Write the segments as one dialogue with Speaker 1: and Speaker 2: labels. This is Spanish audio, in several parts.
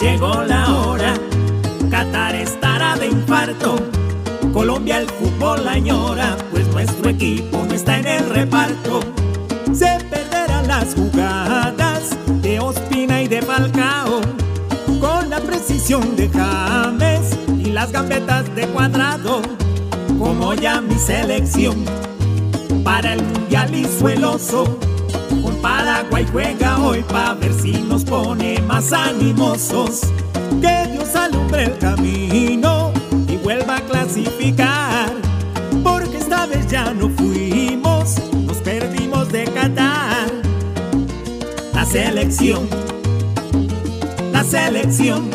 Speaker 1: llegó la hora. Qatar estará de infarto. Colombia el fútbol añora, pues nuestro equipo no está en el reparto. Se perderán las jugadas de Ospina y de Falcao, con la precisión de James y las gambetas de Cuadrado, como ya mi selección para el mundial y sueloso. Con Paraguay juega hoy para ver si nos pone más animosos. Que Dios alumbre el camino y vuelva a clasificar. Porque esta vez ya no fuimos, nos perdimos de Qatar. La selección, la selección.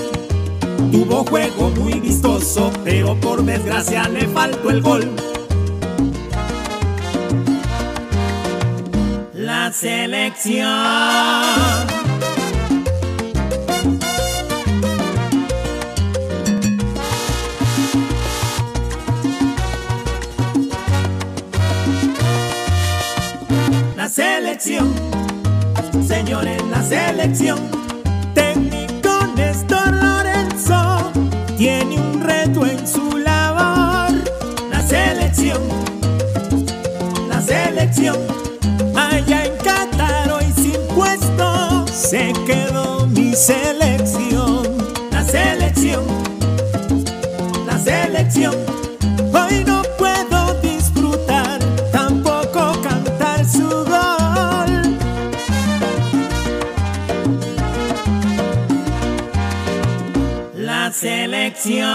Speaker 1: Tuvo juego muy vistoso, pero por desgracia le faltó el gol. Selección. La selección, señores, la selección. Técnico Néstor Lorenzo tiene un reto en su labor. La selección, la selección. Se quedó mi selección. La selección, la selección. Hoy no puedo disfrutar, tampoco cantar su gol. La selección.